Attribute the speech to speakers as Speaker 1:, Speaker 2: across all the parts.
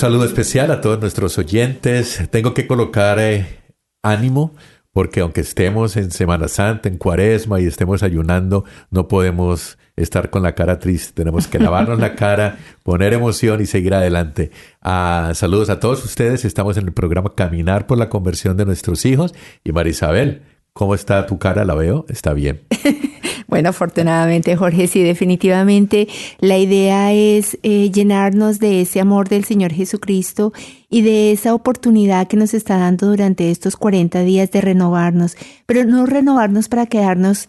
Speaker 1: saludo especial a todos nuestros oyentes. Tengo que colocar eh, ánimo porque aunque estemos en Semana Santa, en Cuaresma y estemos ayunando, no podemos estar con la cara triste. Tenemos que lavarnos la cara, poner emoción y seguir adelante. Ah, saludos a todos ustedes. Estamos en el programa Caminar por la conversión de nuestros hijos. Y Marisabel, ¿cómo está tu cara? La veo. Está bien.
Speaker 2: Bueno, afortunadamente, Jorge, sí, definitivamente la idea es eh, llenarnos de ese amor del Señor Jesucristo y de esa oportunidad que nos está dando durante estos 40 días de renovarnos, pero no renovarnos para quedarnos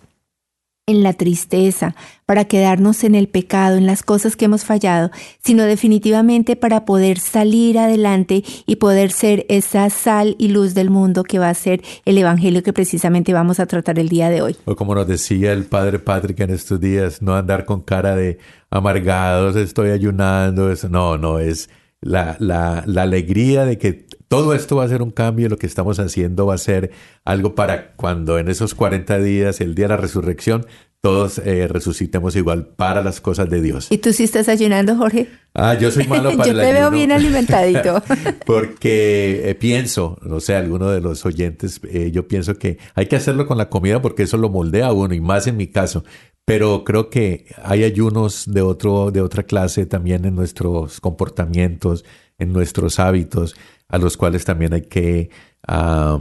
Speaker 2: en la tristeza, para quedarnos en el pecado, en las cosas que hemos fallado, sino definitivamente para poder salir adelante y poder ser esa sal y luz del mundo que va a ser el Evangelio que precisamente vamos a tratar el día de hoy.
Speaker 1: O como nos decía el padre Patrick en estos días, no andar con cara de amargados, estoy ayunando, eso. No, no, es la, la, la alegría de que todo esto va a ser un cambio, lo que estamos haciendo va a ser algo para cuando en esos 40 días, el día de la resurrección, todos eh, resucitemos igual para las cosas de Dios.
Speaker 2: ¿Y tú sí estás ayunando, Jorge?
Speaker 1: Ah, yo soy malo para
Speaker 2: Yo
Speaker 1: el
Speaker 2: te veo
Speaker 1: ayuno.
Speaker 2: bien alimentadito.
Speaker 1: porque eh, pienso, no sé, alguno de los oyentes, eh, yo pienso que hay que hacerlo con la comida porque eso lo moldea a uno y más en mi caso. Pero creo que hay ayunos de otro, de otra clase también en nuestros comportamientos, en nuestros hábitos, a los cuales también hay que ah,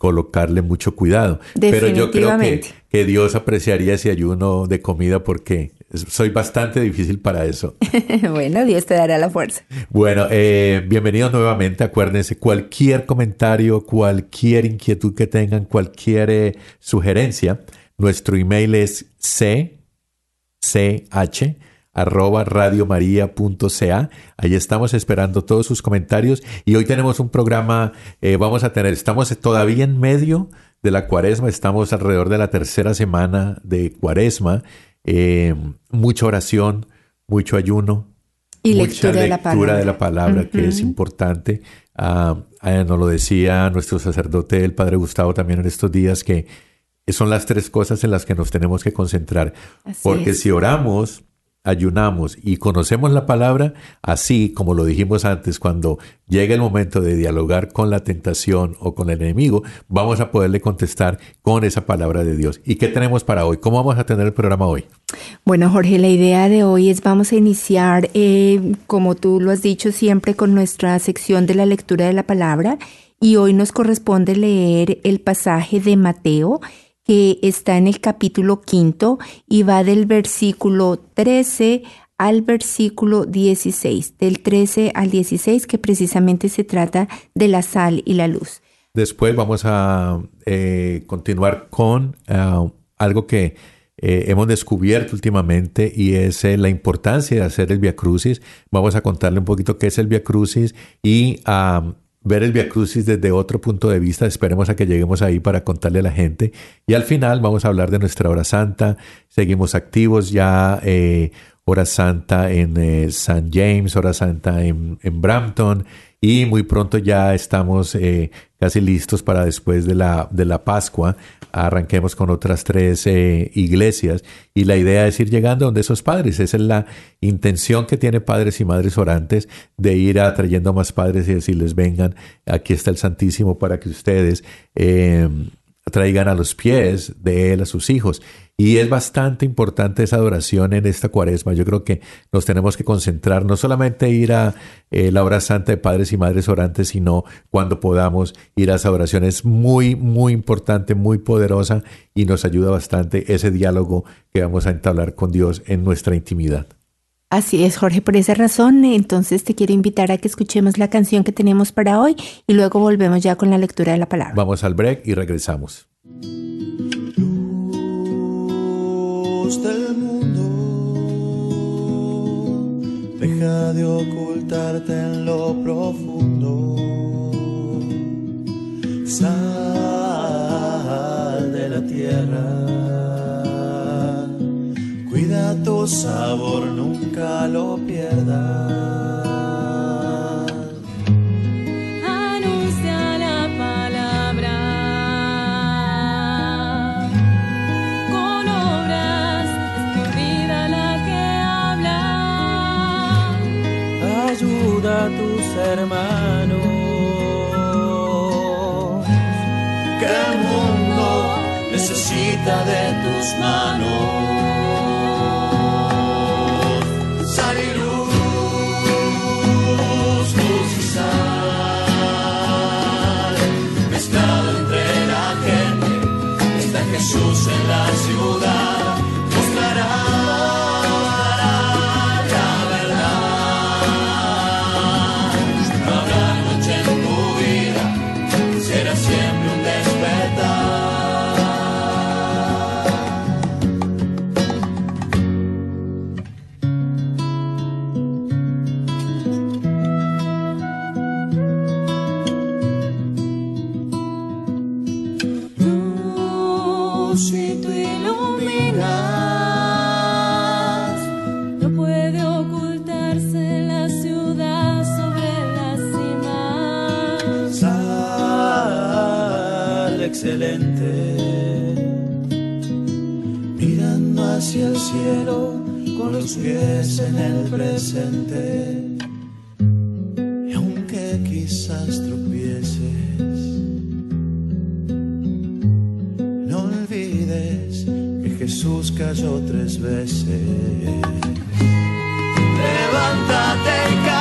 Speaker 1: colocarle mucho cuidado. Pero yo creo que, que Dios apreciaría ese ayuno de comida porque soy bastante difícil para eso.
Speaker 2: bueno, Dios te dará la fuerza.
Speaker 1: Bueno, eh, bienvenidos nuevamente. Acuérdense, cualquier comentario, cualquier inquietud que tengan, cualquier eh, sugerencia, nuestro email es c, ch, arroba radiomaria.ca. Ahí estamos esperando todos sus comentarios y hoy tenemos un programa, eh, vamos a tener, estamos todavía en medio de la cuaresma, estamos alrededor de la tercera semana de cuaresma, eh, mucha oración, mucho ayuno,
Speaker 2: Y
Speaker 1: mucha
Speaker 2: lectura de la palabra.
Speaker 1: de la palabra, que es importante. Ah, ah, nos lo decía nuestro sacerdote, el padre Gustavo, también en estos días, que son las tres cosas en las que nos tenemos que concentrar.
Speaker 2: Así
Speaker 1: Porque
Speaker 2: es.
Speaker 1: si oramos, ayunamos y conocemos la palabra, así como lo dijimos antes, cuando llega el momento de dialogar con la tentación o con el enemigo, vamos a poderle contestar con esa palabra de Dios. ¿Y qué tenemos para hoy? ¿Cómo vamos a tener el programa hoy?
Speaker 2: Bueno, Jorge, la idea de hoy es vamos a iniciar, eh, como tú lo has dicho siempre, con nuestra sección de la lectura de la palabra. Y hoy nos corresponde leer el pasaje de Mateo, que está en el capítulo quinto y va del versículo 13 al versículo 16, del 13 al 16, que precisamente se trata de la sal y la luz.
Speaker 1: Después vamos a eh, continuar con ah, algo que eh, hemos descubierto últimamente y es eh, la importancia de hacer el Via Crucis. Vamos a contarle un poquito qué es el Via Crucis y ah, ver el Via Crucis desde otro punto de vista. Esperemos a que lleguemos ahí para contarle a la gente. Y al final vamos a hablar de nuestra hora santa. Seguimos activos ya. eh, hora santa en eh, St. James, hora santa en Brampton. Y muy pronto ya estamos eh, casi listos para después de la, de la Pascua. Arranquemos con otras tres eh, iglesias. Y la idea es ir llegando donde esos padres. Esa es la intención que tiene padres y madres orantes de ir atrayendo más padres y decirles, vengan, aquí está el Santísimo para que ustedes eh, traigan a los pies de él a sus hijos. Y es bastante importante esa adoración en esta cuaresma. Yo creo que nos tenemos que concentrar, no solamente ir a eh, la hora santa de padres y madres orantes, sino cuando podamos ir a esa adoración. Es muy, muy importante, muy poderosa y nos ayuda bastante ese diálogo que vamos a entablar con Dios en nuestra intimidad.
Speaker 2: Así es, Jorge, por esa razón, entonces te quiero invitar a que escuchemos la canción que tenemos para hoy y luego volvemos ya con la lectura de la palabra.
Speaker 1: Vamos al break y regresamos.
Speaker 3: Luz del mundo, deja de ocultarte en lo profundo. Sal de la tierra, cuida tu sabor, nunca lo pierdas. De tus manos. Olvides que Jesús cayó tres veces. Levántate y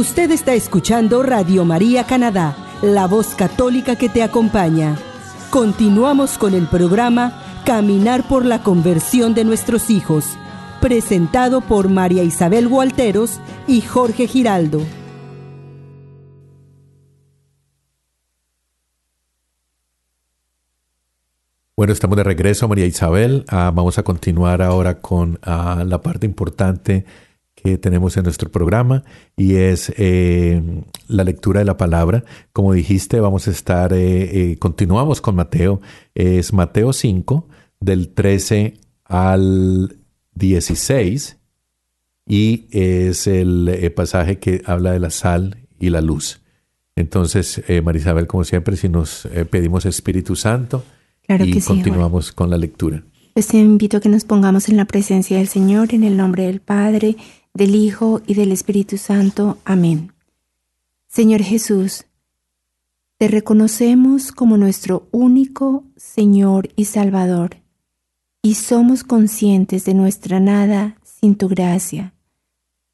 Speaker 4: Usted está escuchando Radio María Canadá, la voz católica que te acompaña. Continuamos con el programa Caminar por la conversión de nuestros hijos, presentado por María Isabel Gualteros y Jorge Giraldo.
Speaker 1: Bueno, estamos de regreso, María Isabel. Ah, vamos a continuar ahora con ah, la parte importante que tenemos en nuestro programa y es eh, la lectura de la palabra. Como dijiste, vamos a estar, eh, eh, continuamos con Mateo. Es Mateo 5, del 13 al 16 y es el pasaje que habla de la sal y la luz. Entonces, eh, María Isabel, como siempre, si nos pedimos Espíritu Santo
Speaker 2: Claro
Speaker 1: y
Speaker 2: que sí, Jorge.
Speaker 1: continuamos con la lectura.
Speaker 2: Pues te invito a que nos pongamos en la presencia del Señor, en el nombre del Padre, del Hijo y del Espíritu Santo. Amén. Señor Jesús, te reconocemos como nuestro único Señor y Salvador, y somos conscientes de nuestra nada sin tu gracia.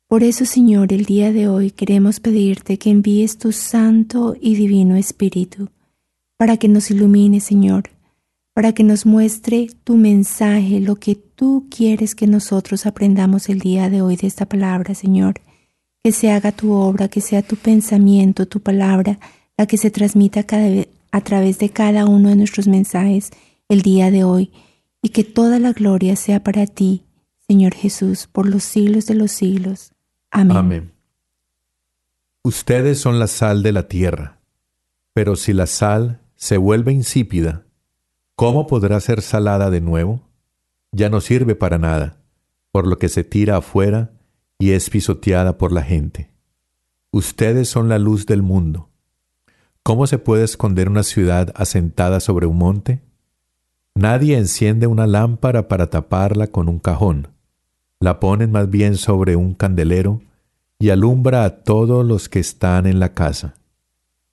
Speaker 2: Por eso, Señor, el día de hoy queremos pedirte que envíes tu Santo y Divino Espíritu para que nos ilumine, Señor, para que nos muestre tu mensaje, lo que tú quieres que nosotros aprendamos el día de hoy de esta palabra, Señor. Que se haga tu obra, que sea tu pensamiento, tu palabra, la que se transmita a través de cada uno de nuestros mensajes el día de hoy, y que toda la gloria sea para ti, Señor Jesús, por los siglos de los siglos. Amén.
Speaker 1: Ustedes son la sal de la tierra, pero si la sal se vuelve insípida, ¿cómo podrá ser salada de nuevo? Ya no sirve para nada, por lo que se tira afuera y es pisoteada por la gente. Ustedes son la luz del mundo. ¿Cómo se puede esconder una ciudad asentada sobre un monte? Nadie enciende una lámpara para taparla con un cajón. La ponen más bien sobre un candelero y alumbra a todos los que están en la casa.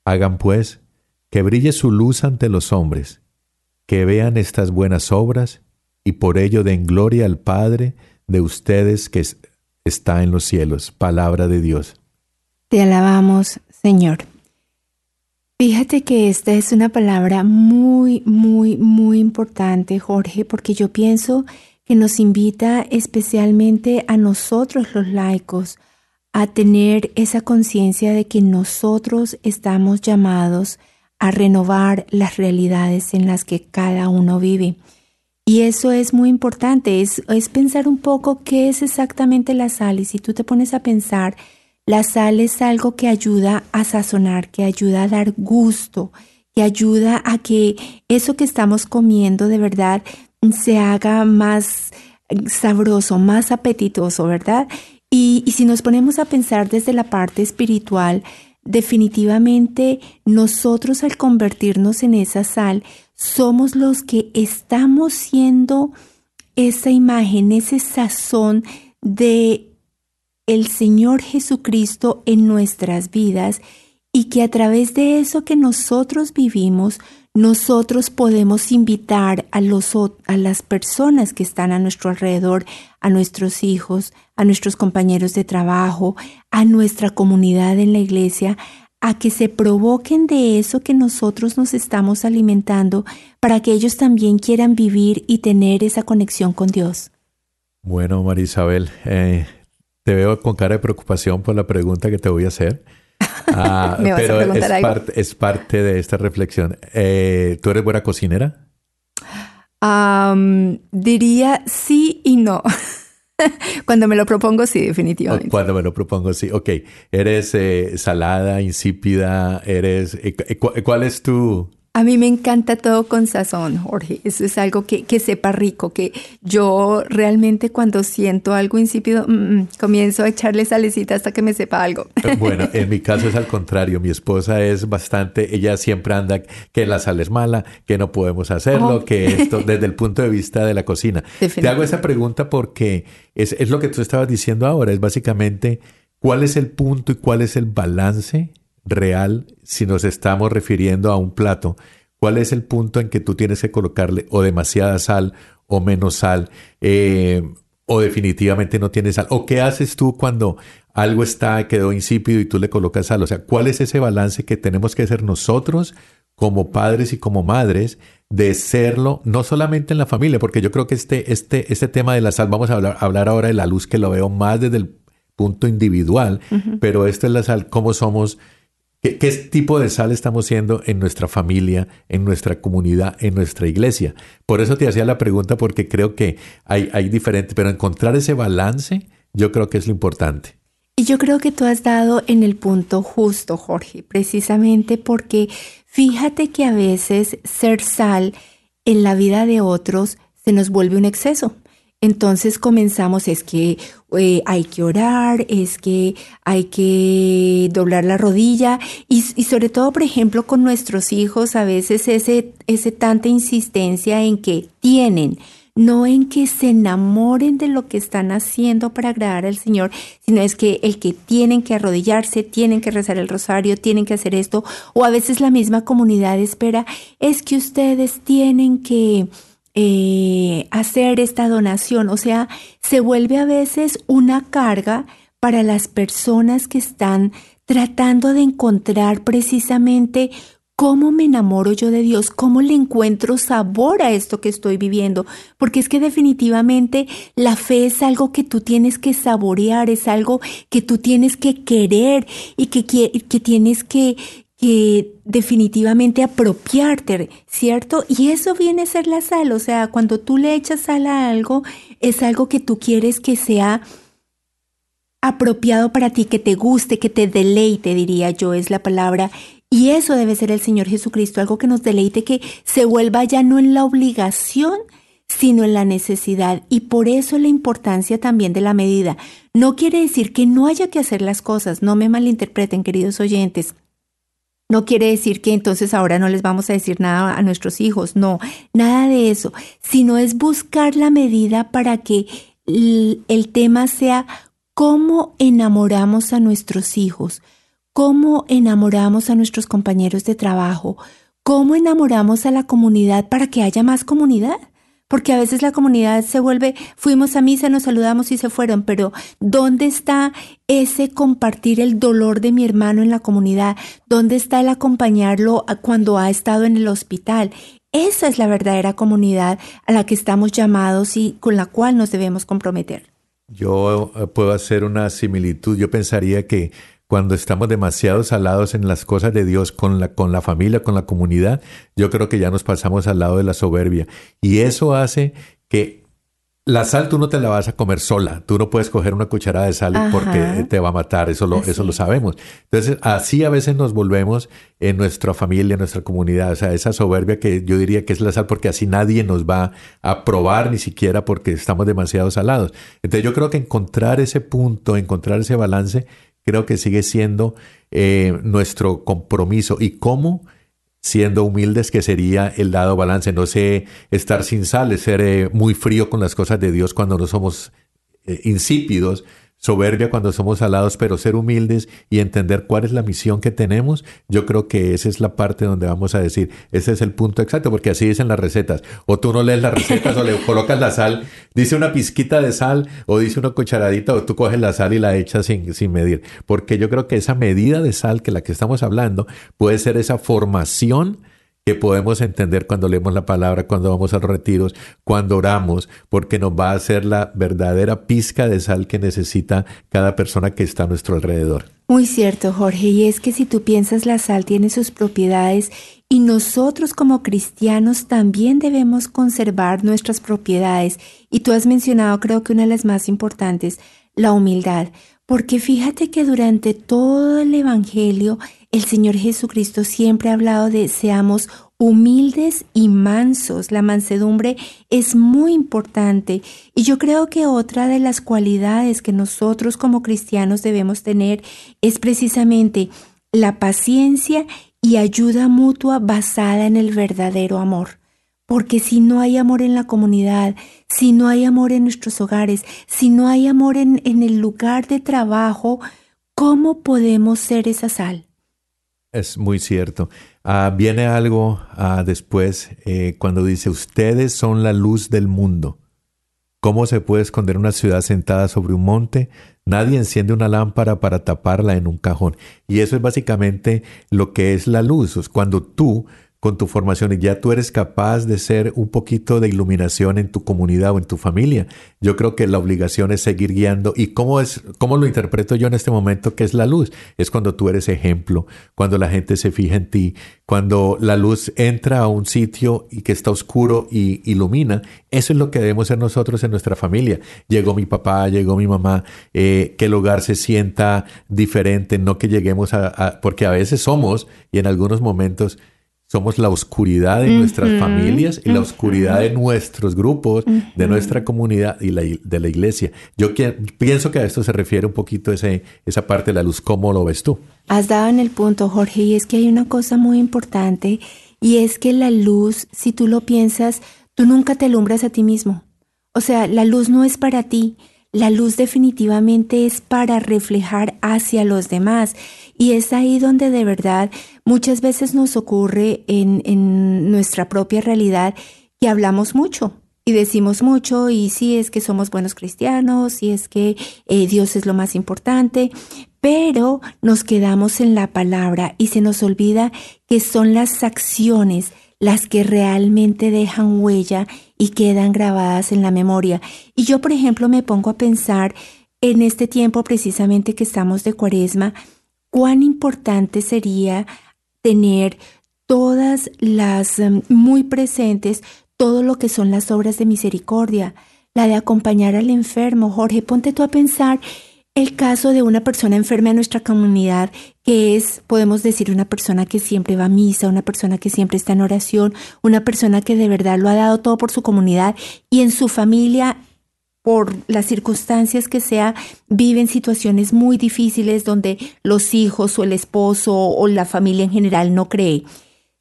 Speaker 1: Hagan pues que brille su luz ante los hombres, que vean estas buenas obras y por ello den gloria al Padre de ustedes que está en los cielos. Palabra de Dios.
Speaker 2: Te alabamos, Señor. Fíjate que esta es una palabra muy, muy, muy importante, Jorge, porque yo pienso que nos invita especialmente a nosotros los laicos a tener esa conciencia de que nosotros estamos llamados a renovar las realidades en las que cada uno vive. Y eso es muy importante, es, es, pensar un poco qué es exactamente la sal. Y si tú te pones a pensar, la sal es algo que ayuda a sazonar, que ayuda a dar gusto, que ayuda a que eso que estamos comiendo de verdad se haga más sabroso, más apetitoso, ¿verdad? Y, y si nos ponemos a pensar desde la parte espiritual, definitivamente nosotros al convertirnos en esa sal, somos los que estamos siendo esa imagen, ese sazón de el Señor Jesucristo en nuestras vidas y que a través de eso que nosotros vivimos, nosotros podemos invitar a, las personas que están a nuestro alrededor, a nuestros hijos, a nuestros compañeros de trabajo, a nuestra comunidad en la iglesia, a que se provoquen de eso que nosotros nos estamos alimentando para que ellos también quieran vivir y tener esa conexión con Dios.
Speaker 1: Bueno, María Isabel, eh, te veo con cara de preocupación por la pregunta que te voy a hacer. Ah, pero es, Parte, es parte de esta reflexión. Eh, ¿Tú eres buena cocinera?
Speaker 2: diría sí y no. Cuando me lo propongo, sí, definitivamente.
Speaker 1: Cuando me lo propongo, sí. Ok. ¿Eres eh, salada, insípida? ¿Eres... Eh, ¿Cuál es tu,
Speaker 2: a mí me encanta todo con sazón, Jorge. Eso es algo que, que sepa rico, que yo realmente cuando siento algo insípido, mm, mm, comienzo a echarle salecita hasta que me sepa algo.
Speaker 1: Eh, bueno, en mi caso es al contrario. Mi esposa es bastante, ella siempre anda que la sal es mala, que no podemos hacerlo, oh. que esto, desde el punto de vista de la cocina. Te hago esa pregunta porque es, es lo que tú estabas diciendo ahora, es básicamente cuál es el punto y cuál es el balance real si nos estamos refiriendo a un plato? ¿Cuál es el punto en que tú tienes que colocarle o demasiada sal o menos sal? Eh, o definitivamente no tienes sal. ¿O qué haces tú cuando algo está, quedó insípido y tú le colocas sal? O sea, ¿cuál es ese balance que tenemos que hacer nosotros como padres y como madres de serlo, no solamente en la familia, porque yo creo que este, este, este tema de la sal, vamos a hablar, hablar ahora de la luz que lo veo más desde el punto individual, pero esto es la sal, cómo somos ¿Qué, tipo de sal estamos siendo en nuestra familia, en nuestra comunidad, en nuestra iglesia? Por eso te hacía la pregunta porque creo que hay, hay diferente, pero encontrar ese balance yo creo que es lo importante.
Speaker 2: Y yo creo que tú has dado en el punto justo, Jorge, precisamente porque fíjate que a veces ser sal en la vida de otros se nos vuelve un exceso. Entonces comenzamos, es que eh, hay que orar, es que hay que doblar la rodilla y, sobre todo, por ejemplo, con nuestros hijos, a veces ese, ese tanta insistencia en que tienen, no en que se enamoren de lo que están haciendo para agradar al Señor, sino es que el que tienen que arrodillarse, tienen que rezar el rosario, tienen que hacer esto, o a veces la misma comunidad espera, es que ustedes tienen que eh, hacer esta donación. O sea, se vuelve a veces una carga para las personas que están tratando de encontrar precisamente ¿Cómo me enamoro yo de Dios? ¿Cómo le encuentro sabor a esto que estoy viviendo? Porque es que definitivamente la fe es algo que tú tienes que saborear, es algo que tú tienes que querer y que, que tienes que, que definitivamente apropiarte, ¿cierto? Y eso viene a ser la sal, o sea, cuando tú le echas sal a algo, es algo que tú quieres que sea apropiado para ti, que te guste, que te deleite, diría yo, es la palabra. Y eso debe ser el Señor Jesucristo, algo que nos deleite, que se vuelva ya no en la obligación, sino en la necesidad. Y por eso la importancia también de la medida. No quiere decir que no haya que hacer las cosas, no me malinterpreten, queridos oyentes. No quiere decir que entonces ahora no les vamos a decir nada a nuestros hijos, no, nada de eso, sino es buscar la medida para que el tema sea cómo enamoramos a nuestros hijos, cómo enamoramos a nuestros compañeros de trabajo, cómo enamoramos a la comunidad para que haya más comunidad. Porque a veces la comunidad se vuelve, fuimos a misa, nos saludamos y se fueron, pero ¿dónde está ese compartir el dolor de mi hermano en la comunidad? ¿Dónde está el acompañarlo cuando ha estado en el hospital? Esa es la verdadera comunidad a la que estamos llamados y con la cual nos debemos comprometer.
Speaker 1: Yo eh, puedo hacer una similitud. Yo pensaría que cuando estamos demasiado salados en las cosas de Dios con la, con la familia, con la comunidad, yo creo que ya nos pasamos al lado de la soberbia. Y eso hace que la sal tú no te la vas a comer sola, tú no puedes coger una cucharada de sal porque te va a matar, eso lo, eso lo sabemos. Entonces, así a veces nos volvemos en nuestra familia, en nuestra comunidad, o sea, esa soberbia que yo diría que es la sal porque así nadie nos va a probar ni siquiera porque estamos demasiado salados. Entonces, yo creo que encontrar ese punto, encontrar ese balance creo que sigue siendo eh, nuestro compromiso. ¿Y cómo? Siendo humildes, que sería el dado balance. No sé, estar sin sal, ser eh, muy frío con las cosas de Dios cuando no somos eh, insípidos, soberbia cuando somos alados, pero ser humildes y entender cuál es la misión que tenemos, yo creo que esa es la parte donde vamos a decir, ese es el punto exacto, porque así dicen las recetas. O tú no lees las recetas o le colocas la sal, dice una pizquita de sal o dice una cucharadita o tú coges la sal y la echas sin, sin medir. Porque yo creo que esa medida de sal que la que estamos hablando puede ser esa formación que podemos entender cuando leemos la palabra, cuando vamos a los retiros, cuando oramos, porque nos va a hacer la verdadera pizca de sal que necesita cada persona que está a nuestro alrededor.
Speaker 2: Muy cierto, Jorge, y es que si tú piensas la sal tiene sus propiedades y nosotros como cristianos también debemos conservar nuestras propiedades. Y tú has mencionado, creo que una de las más importantes, la humildad. Porque fíjate que durante todo el Evangelio el Señor Jesucristo siempre ha hablado de seamos humildes y mansos. La mansedumbre es muy importante y yo creo que otra de las cualidades que nosotros como cristianos debemos tener es precisamente la paciencia y ayuda mutua basada en el verdadero amor. Porque si no hay amor en la comunidad, si no hay amor en nuestros hogares, si no hay amor en, en el lugar de trabajo, ¿cómo podemos ser esa sal?
Speaker 1: Es muy cierto. Ah, viene algo ah, después eh, cuando dice, ustedes son la luz del mundo. ¿Cómo se puede esconder una ciudad sentada sobre un monte? Nadie enciende una lámpara para taparla en un cajón. Y eso es básicamente lo que es la luz. Cuando tú con tu formación y ya tú eres capaz de ser un poquito de iluminación en tu comunidad o en tu familia. Yo creo que la obligación es seguir guiando. ¿Y cómo es, cómo lo interpreto yo en este momento que es la luz? Es cuando tú eres ejemplo, cuando la gente se fija en ti, cuando la luz entra a un sitio y que está oscuro y ilumina. Eso es lo que debemos ser nosotros en nuestra familia. Llegó mi papá, llegó mi mamá, eh, que el hogar se sienta diferente, no que lleguemos a, porque a veces somos y en algunos momentos somos la oscuridad de nuestras familias y la oscuridad de nuestros grupos, de nuestra comunidad y de la iglesia. Yo pienso que a esto se refiere un poquito ese, esa parte de la luz. ¿Cómo lo ves tú?
Speaker 2: Has dado en el punto, Jorge, y es que hay una cosa muy importante y es que la luz, si tú lo piensas, tú nunca te alumbras a ti mismo. O sea, la luz no es para ti. La luz definitivamente es para reflejar hacia los demás. Y es ahí donde de verdad muchas veces nos ocurre en, en nuestra propia realidad que hablamos mucho. y decimos mucho y sí es que somos buenos cristianos y es que eh, Dios es lo más importante, pero nos quedamos en la palabra y se nos olvida que son las acciones las que realmente dejan huella y quedan grabadas en la memoria. Y yo, por ejemplo, me pongo a pensar en este tiempo precisamente que estamos de cuaresma, cuán importante sería tener todas las um, muy presentes todo lo que son las obras de misericordia, la de acompañar al enfermo. Jorge, ponte tú a pensar el caso de una persona enferma en nuestra comunidad, que es, podemos decir, una persona que siempre va a misa, una persona que siempre está en oración, una persona que de verdad lo ha dado todo por su comunidad y en su familia por las circunstancias que sea, viven situaciones muy difíciles donde los hijos o el esposo o la familia en general no cree.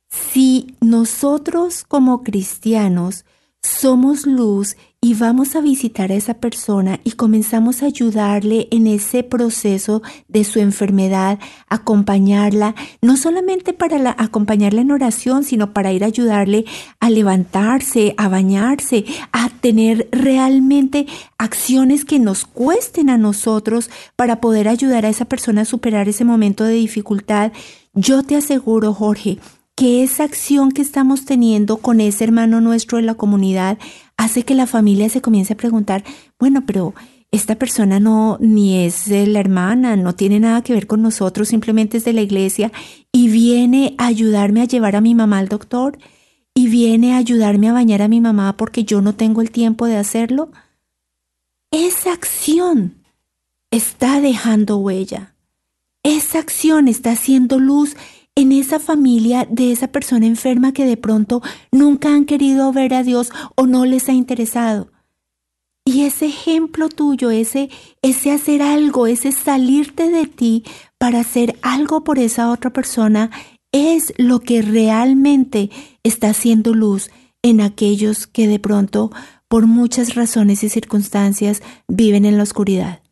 Speaker 2: Si nosotros como cristianos somos luz y vamos a visitar a esa persona y comenzamos a ayudarle en ese proceso de su enfermedad, acompañarla, no solamente para acompañarla en oración, sino para ir a ayudarle a levantarse, a bañarse, a tener realmente acciones que nos cuesten a nosotros para poder ayudar a esa persona a superar ese momento de dificultad. Yo te aseguro, Jorge, que esa acción que estamos teniendo con ese hermano nuestro de la comunidad hace que la familia se comience a preguntar, bueno, pero esta persona no ni es la hermana, no tiene nada que ver con nosotros, simplemente es de la iglesia y viene a ayudarme a llevar a mi mamá al doctor y viene a ayudarme a bañar a mi mamá porque yo no tengo el tiempo de hacerlo. Esa acción está dejando huella. Esa acción está haciendo luz en esa familia de esa persona enferma que de pronto nunca han querido ver a Dios o no les ha interesado. Y ese ejemplo tuyo, ese, ese hacer algo, ese salirte de ti para hacer algo por esa otra persona, es lo que realmente está haciendo luz en aquellos que de pronto, por muchas razones y circunstancias, viven en la oscuridad.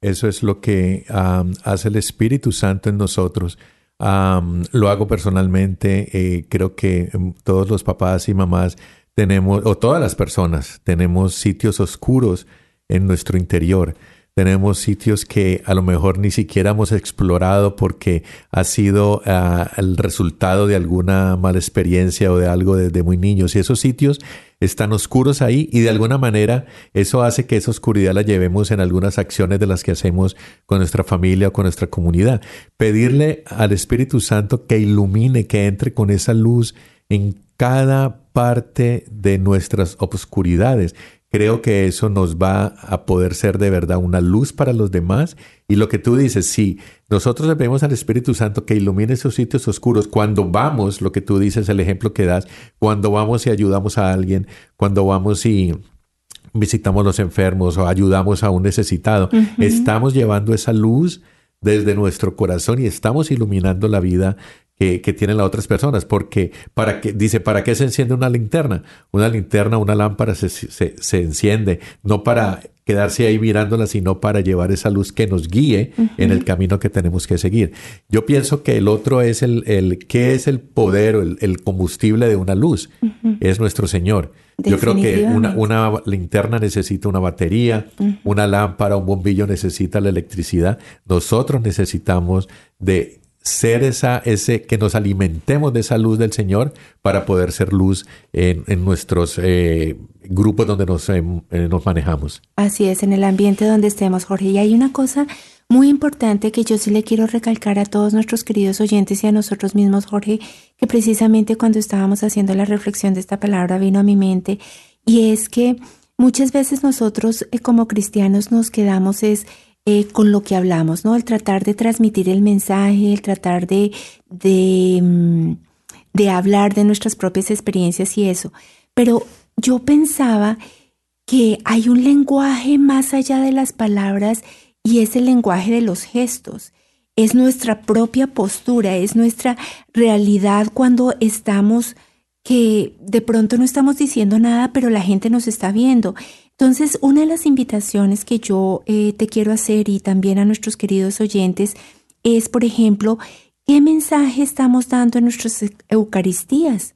Speaker 1: Eso es lo que hace el Espíritu Santo en nosotros lo hago personalmente. Eh, creo que em, todos los papás y mamás tenemos, o todas las personas, tenemos sitios oscuros en nuestro interior. Tenemos sitios que a lo mejor ni siquiera hemos explorado porque ha sido ah, el resultado de alguna mala experiencia o de algo desde muy niños. Y esos sitios están oscuros ahí y de alguna manera eso hace que esa oscuridad la llevemos en algunas acciones de las que hacemos con nuestra familia o con nuestra comunidad. Pedirle al Espíritu Santo que ilumine, que entre con esa luz en cada parte de nuestras obscuridades creo que eso nos va a poder ser de verdad una luz para los demás. Y lo que tú dices, sí, nosotros le pedimos al Espíritu Santo que ilumine esos sitios oscuros cuando vamos, lo que tú dices, el ejemplo que das, cuando vamos y ayudamos a alguien, cuando vamos y visitamos los enfermos o ayudamos a un necesitado, estamos llevando esa luz desde nuestro corazón y estamos iluminando la vida que, tienen las otras personas, porque para que, dice, ¿para qué se enciende una linterna? Una linterna, una lámpara se, se, enciende, no para quedarse ahí mirándola, sino para llevar esa luz que nos guíe en el camino que tenemos que seguir. Yo pienso que el otro es el, el ¿qué es el poder o el, combustible de una luz? Es nuestro Señor. Yo creo que una, una, linterna necesita una batería, una lámpara, un bombillo necesita la electricidad. Nosotros necesitamos de ser esa, ese, que nos alimentemos de esa luz del Señor para poder ser luz en, nuestros eh, grupos donde nos, eh, eh, nos manejamos.
Speaker 2: Así es, en el ambiente donde estemos, Jorge. Y hay una cosa muy importante que yo sí le quiero recalcar a todos nuestros queridos oyentes y a nosotros mismos, Jorge, que precisamente cuando estábamos haciendo la reflexión de esta palabra vino a mi mente, y es que muchas veces nosotros como cristianos nos quedamos es eh, con lo que hablamos, ¿no? El tratar de transmitir el mensaje, el tratar de, de, mm, de hablar de nuestras propias experiencias y eso. Pero yo pensaba que hay un lenguaje más allá de las palabras y es el lenguaje de los gestos. Es nuestra propia postura, es nuestra realidad cuando estamos que de pronto no estamos diciendo nada, pero la gente nos está viendo. Entonces, una de las invitaciones que yo eh, te quiero hacer y también a nuestros queridos oyentes es, por ejemplo, ¿qué mensaje estamos dando en nuestras Eucaristías?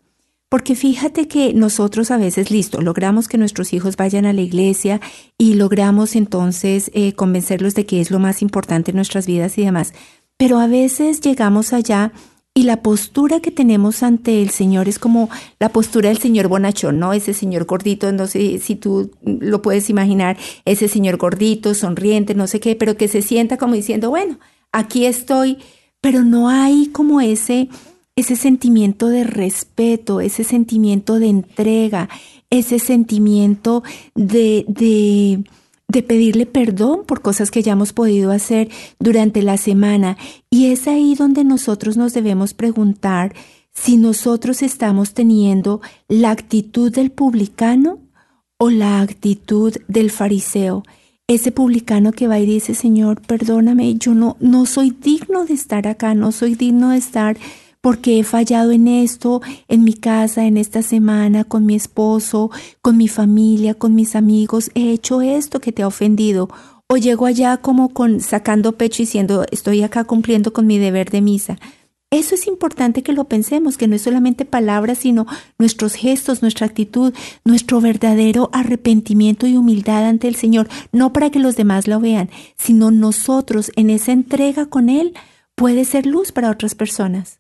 Speaker 2: Porque fíjate que nosotros a veces, listo, logramos que nuestros hijos vayan a la iglesia y logramos entonces eh, convencerlos de que es lo más importante en nuestras vidas y demás. Pero a veces llegamos allá y la postura que tenemos ante el Señor es como la postura del señor bonachón, ¿no? Ese señor gordito, no sé si tú lo puedes imaginar, ese señor gordito, sonriente, no sé qué, pero que se sienta como diciendo, bueno, aquí estoy, pero no hay como ese ese sentimiento de respeto, ese sentimiento de entrega, ese sentimiento de, de, de, pedirle perdón por cosas que hayamos podido hacer durante la semana. Y es ahí donde nosotros nos debemos preguntar si nosotros estamos teniendo la actitud del publicano o la actitud del fariseo. Ese publicano que va y dice, Señor, perdóname, yo no, no soy digno de estar acá, no soy digno de estar porque he fallado en esto, en mi casa, en esta semana, con mi esposo, con mi familia, con mis amigos, he hecho esto que te ha ofendido. O llego allá como con sacando pecho y diciendo, estoy acá cumpliendo con mi deber de misa. Eso es importante que lo pensemos, que no es solamente palabras, sino nuestros gestos, nuestra actitud, nuestro verdadero arrepentimiento y humildad ante el Señor, no para que los demás lo vean, sino nosotros en esa entrega con Él puede ser luz para otras personas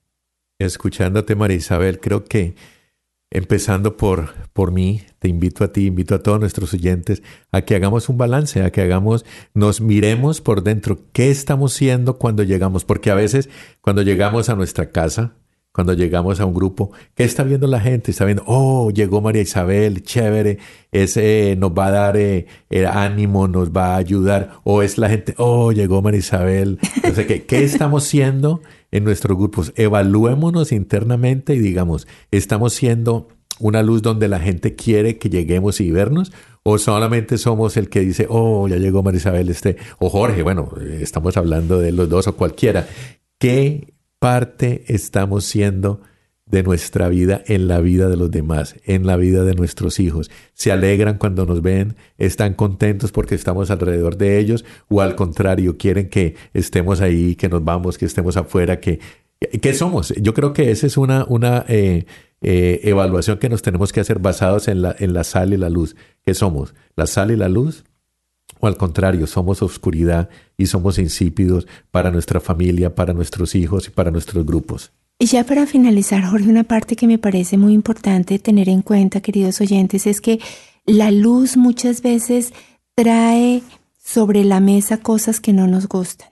Speaker 1: escuchándote, María Isabel, creo que empezando por, por mí, te invito a ti, invito a todos nuestros oyentes a que hagamos un balance, a que hagamos, nos miremos por dentro, qué estamos siendo cuando llegamos, porque a veces cuando llegamos a nuestra casa, cuando llegamos a un grupo, ¿qué está viendo la gente? Está viendo, oh, llegó María Isabel, chévere, ese nos va a dar eh, el ánimo, nos va a ayudar, o es la gente, oh, llegó María Isabel, no sé qué, ¿qué estamos siendo? en nuestros grupos. Evaluémonos internamente y digamos, ¿estamos siendo una luz donde la gente quiere que lleguemos y vernos? ¿O solamente somos el que dice, oh, ya llegó Marisabel, este, o Jorge, bueno, estamos hablando de los dos o cualquiera. ¿Qué parte estamos siendo de nuestra vida en la vida de los demás, en la vida de nuestros hijos. Se alegran cuando nos ven, están contentos porque estamos alrededor de ellos o al contrario, quieren que estemos ahí, que nos vamos, que estemos afuera, que... ¿Qué somos? Yo creo que esa es una, una eh, eh, evaluación que nos tenemos que hacer basados en la, en la sal y la luz. ¿Qué somos? ¿La sal y la luz? O al contrario, somos oscuridad y somos insípidos para nuestra familia, para nuestros hijos y para nuestros grupos.
Speaker 2: Y ya para finalizar, Jorge, una parte que me parece muy importante tener en cuenta, queridos oyentes, es que la luz muchas veces trae sobre la mesa cosas que no nos gustan.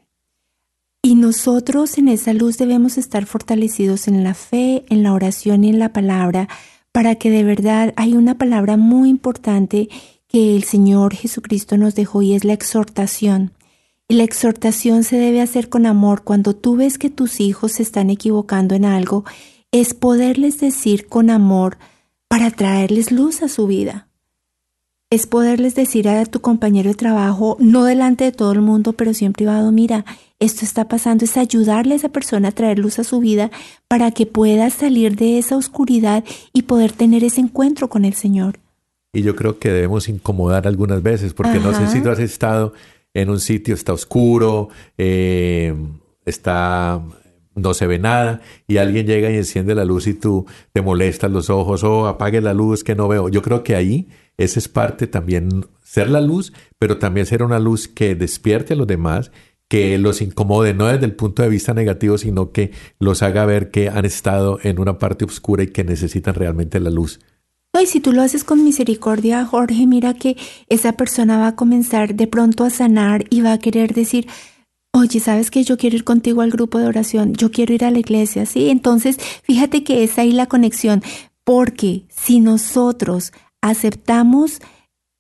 Speaker 2: Y nosotros en esa luz debemos estar fortalecidos en la fe, en la oración y en la palabra, para que de verdad hay una palabra muy importante que el Señor Jesucristo nos dejó y es la exhortación. Y la exhortación se debe hacer con amor. Cuando tú ves que tus hijos se están equivocando en algo, es poderles decir con amor para traerles luz a su vida. Es poderles decir a tu compañero de trabajo, no delante de todo el mundo, pero sí en privado, mira, esto está pasando, es ayudarle a esa persona a traer luz a su vida para que pueda salir de esa oscuridad y poder tener ese encuentro con el Señor.
Speaker 1: Y yo creo que debemos incomodar algunas veces, porque no sé si tú has estado en un sitio está oscuro, eh, está no se ve nada y alguien llega y enciende la luz y tú te molestas los ojos o oh, apague la luz que no veo. Yo creo que ahí esa es parte también ser la luz, pero también ser una luz que despierte a los demás, que los incomode no desde el punto de vista negativo, sino que los haga ver que han estado en una parte oscura y que necesitan realmente la luz.
Speaker 2: Y si tú lo haces con misericordia, Jorge, mira que esa persona va a comenzar de pronto a sanar y va a querer decir, oye, ¿sabes que yo quiero ir contigo al grupo de oración? Yo quiero ir a la iglesia, ¿sí? Entonces, fíjate que es ahí la conexión, porque si nosotros aceptamos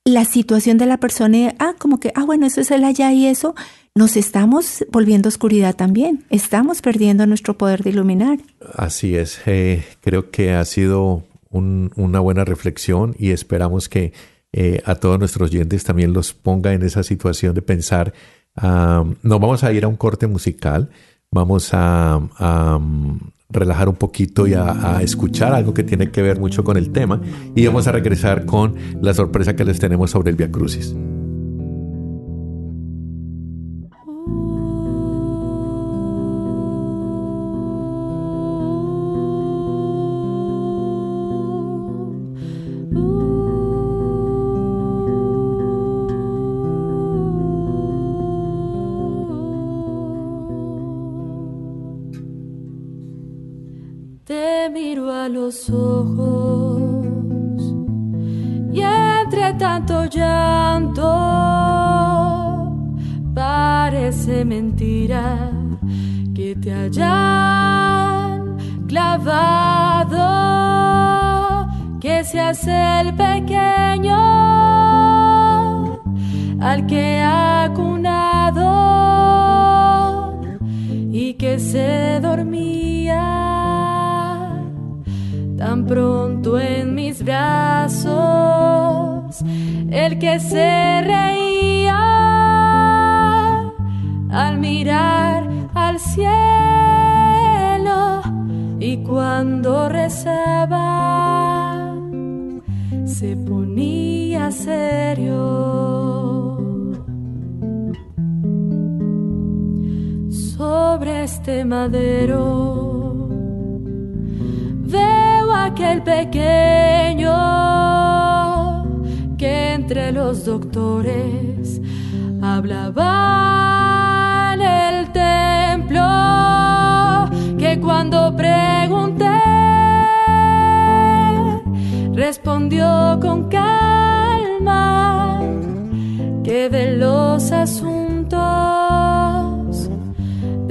Speaker 2: la situación de la persona y, ah, como que, ah, bueno, eso es el allá y eso, nos estamos volviendo oscuridad también, estamos perdiendo nuestro poder de iluminar.
Speaker 1: Así es, eh, creo que ha sido una buena reflexión y esperamos que eh, a todos nuestros oyentes también los ponga en esa situación de pensar. nos vamos a ir a un corte musical, vamos a, relajar un poquito y a, escuchar algo que tiene que ver mucho con el tema y vamos a regresar con la sorpresa que les tenemos sobre el Via Crucis.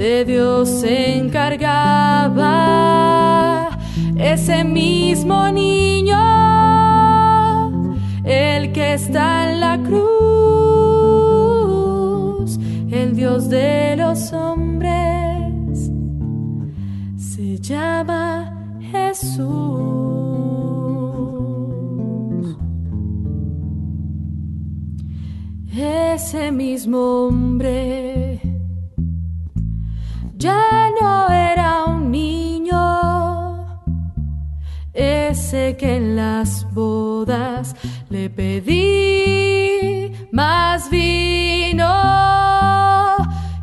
Speaker 5: De Dios se encargaba ese mismo niño, el que está en la cruz, el Dios de los hombres, se llama Jesús. Ese mismo hombre ese que en las bodas le pedí más vino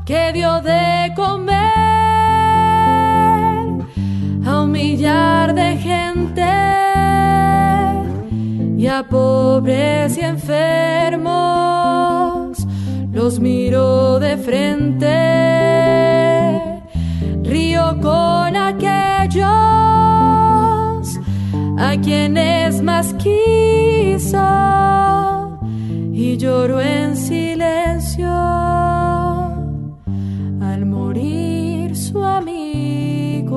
Speaker 5: que dio de comer a un millar de gente y a pobres y enfermos. Los miró de frente, río con aquellos a quienes más quiso y lloró en silencio al morir su amigo.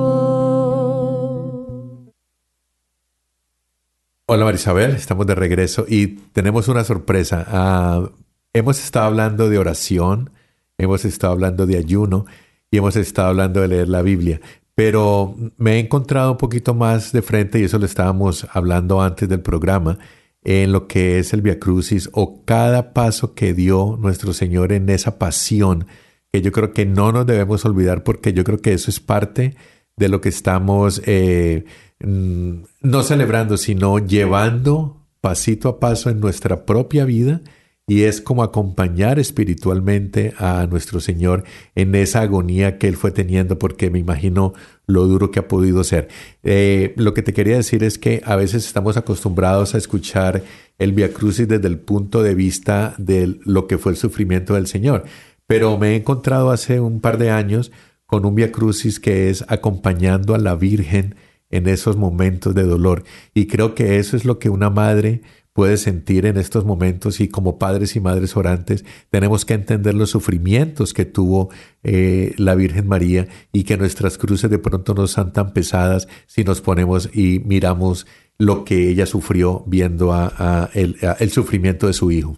Speaker 1: Hola Marisabel, estamos de regreso y tenemos una sorpresa. Ah, hemos estado hablando de oración, hemos estado hablando de ayuno y hemos estado hablando de leer la Biblia, pero me he encontrado un poquito más de frente y eso lo estábamos hablando antes del programa en lo que es el Via Crucis o cada paso que dio nuestro Señor en esa pasión que yo creo que no nos debemos olvidar porque yo creo que eso es parte de lo que estamos eh, mm, no celebrando, sino llevando pasito a paso en nuestra propia vida y es como acompañar espiritualmente a nuestro Señor en esa agonía que Él fue teniendo, porque me imagino lo duro que ha podido ser. Eh, lo que te quería decir es que a veces estamos acostumbrados a escuchar el Via Crucis desde el punto de vista de lo que fue el sufrimiento del Señor, pero me he encontrado hace un par de años con un Via Crucis que es acompañando a la Virgen en esos momentos de dolor. Y creo que eso es lo que una madre puede sentir en estos momentos y como padres y madres orantes tenemos que entender los sufrimientos que tuvo eh, la Virgen María y que nuestras cruces de pronto no son tan pesadas si nos ponemos y miramos lo que ella sufrió viendo a, el, el sufrimiento de su hijo.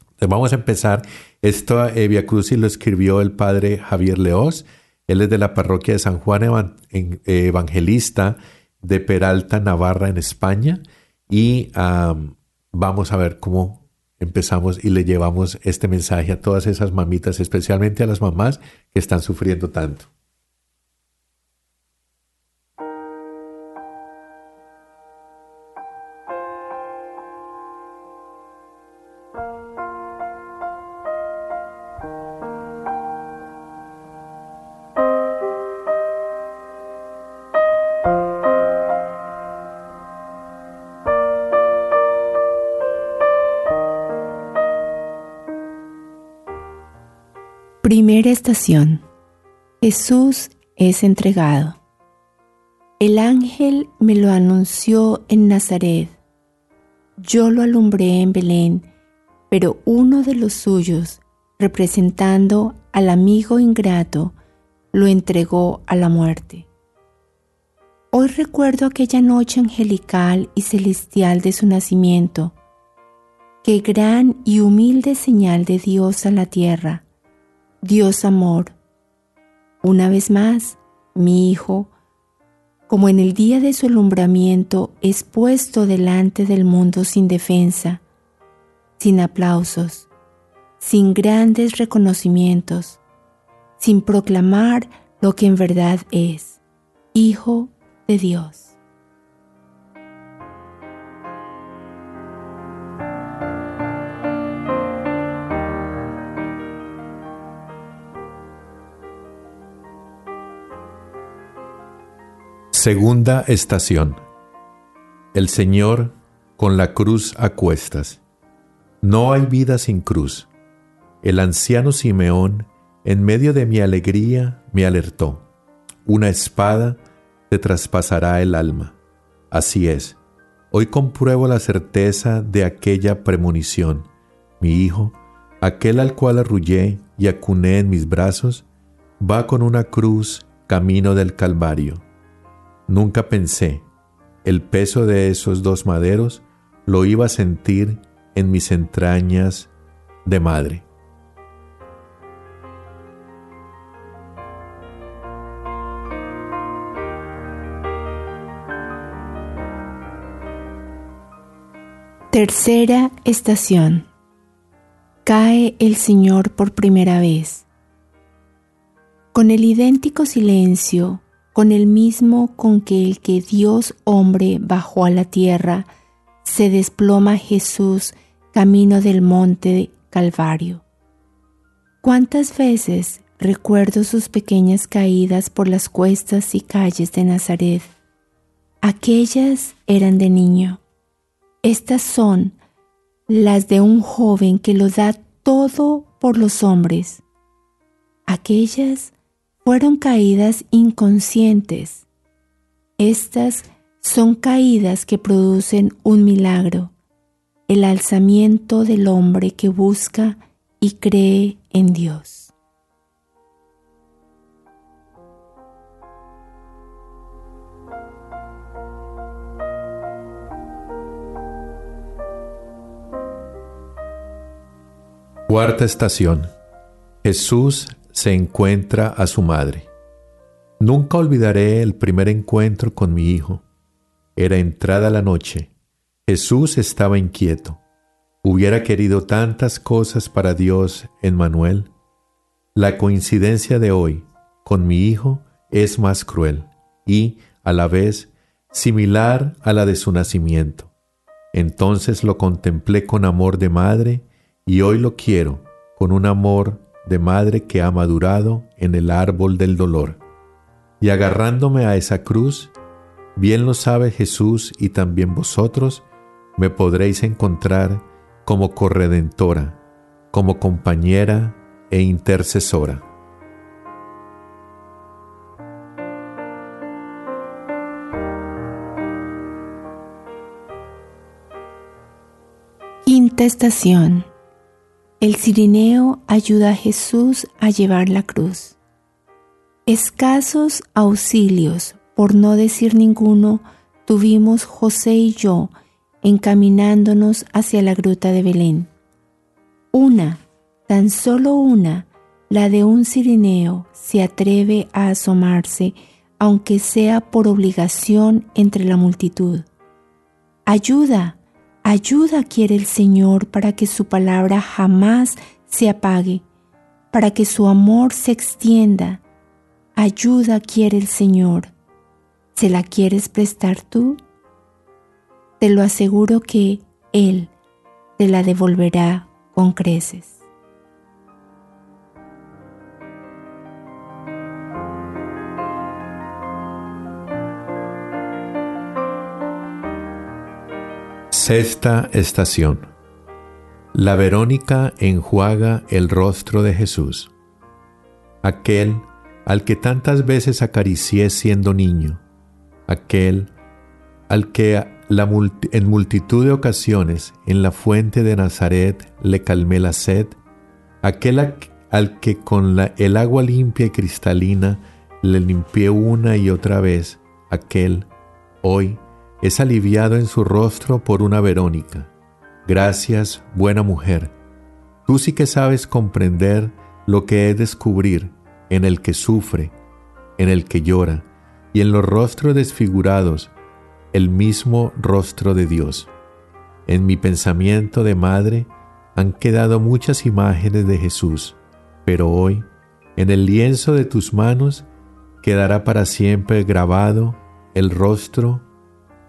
Speaker 1: Entonces vamos a empezar. Esto eh, Via Crucis lo escribió el padre Javier Leós. Él es de la parroquia de San Juan eh, Evangelista de Peralta, Navarra, en España. Y vamos a ver cómo empezamos y le llevamos este mensaje a todas esas mamitas, especialmente a las mamás que están sufriendo tanto.
Speaker 2: Estación. Jesús es entregado. El ángel me lo anunció en Nazaret. Yo lo alumbré en Belén, pero uno de los suyos, representando al amigo ingrato, lo entregó a la muerte. Hoy recuerdo aquella noche angelical y celestial de su nacimiento. Qué gran y humilde señal de Dios a la tierra. Dios amor. Una vez más, mi Hijo, como en el día de su alumbramiento, es puesto delante del mundo sin defensa, sin aplausos, sin grandes reconocimientos, sin proclamar lo que en verdad es, Hijo de Dios.
Speaker 1: Segunda estación. El Señor con la cruz a cuestas. No hay vida sin cruz. El anciano Simeón, en medio de mi alegría, me alertó. Una espada te traspasará el alma. Así es. Hoy compruebo la certeza de aquella premonición. Mi hijo, aquel al cual arrullé y acuné en mis brazos, va con una cruz camino del Calvario Nunca pensé, el peso de esos dos maderos lo iba a sentir en mis entrañas de madre.
Speaker 2: Tercera estación. Cae el Señor por primera vez. Con el idéntico silencio con el mismo con que el que Dios hombre bajó a la tierra, se desploma Jesús camino del monte Calvario. ¿Cuántas veces recuerdo sus pequeñas caídas por las cuestas y calles de Nazaret? Aquellas eran de niño. Estas son las de un joven que lo da todo por los hombres. Aquellas fueron caídas inconscientes. Estas son caídas que producen un milagro, el alzamiento del hombre que busca y cree en Dios.
Speaker 1: Cuarta estación. Jesús se encuentra a su madre. Nunca olvidaré el primer encuentro con mi hijo. Era entrada la noche. Jesús estaba inquieto. Hubiera querido tantas cosas para Dios en Manuel. La coincidencia de hoy con mi hijo es más cruel y, a la vez, similar a la de su nacimiento. Entonces lo contemplé con amor de madre y hoy lo quiero con un amor de madre que ha madurado en el árbol del dolor. Y agarrándome a esa cruz, bien lo sabe Jesús y también vosotros, me podréis encontrar como corredentora, como compañera e intercesora.
Speaker 2: Quinta estación el cirineo ayuda a Jesús a llevar la cruz. Escasos auxilios, por no decir ninguno, tuvimos José y yo encaminándonos hacia la gruta de Belén. Una, tan solo una, la de un cirineo, se atreve a asomarse, aunque sea por obligación entre la multitud. Ayuda, Ayuda quiere el Señor para que su palabra jamás se apague, para que su amor se extienda. Ayuda quiere el Señor. ¿Se la quieres prestar tú? Te lo aseguro que Él te la devolverá con creces.
Speaker 1: Sexta estación. La Verónica enjuaga el rostro de Jesús. Aquel al que tantas veces acaricié siendo niño, aquel al que en multitud de ocasiones en la fuente de Nazaret le calmé la sed, aquel al que con el agua limpia y cristalina le limpié una y otra vez, aquel hoy es aliviado en su rostro por una Verónica. Gracias, buena mujer. Tú sí que sabes comprender lo que es descubrir en el que sufre, en el que llora, y en los rostros desfigurados el mismo rostro de Dios. En mi pensamiento de madre han quedado muchas imágenes de Jesús, pero hoy, en el lienzo de tus manos, quedará para siempre grabado el rostro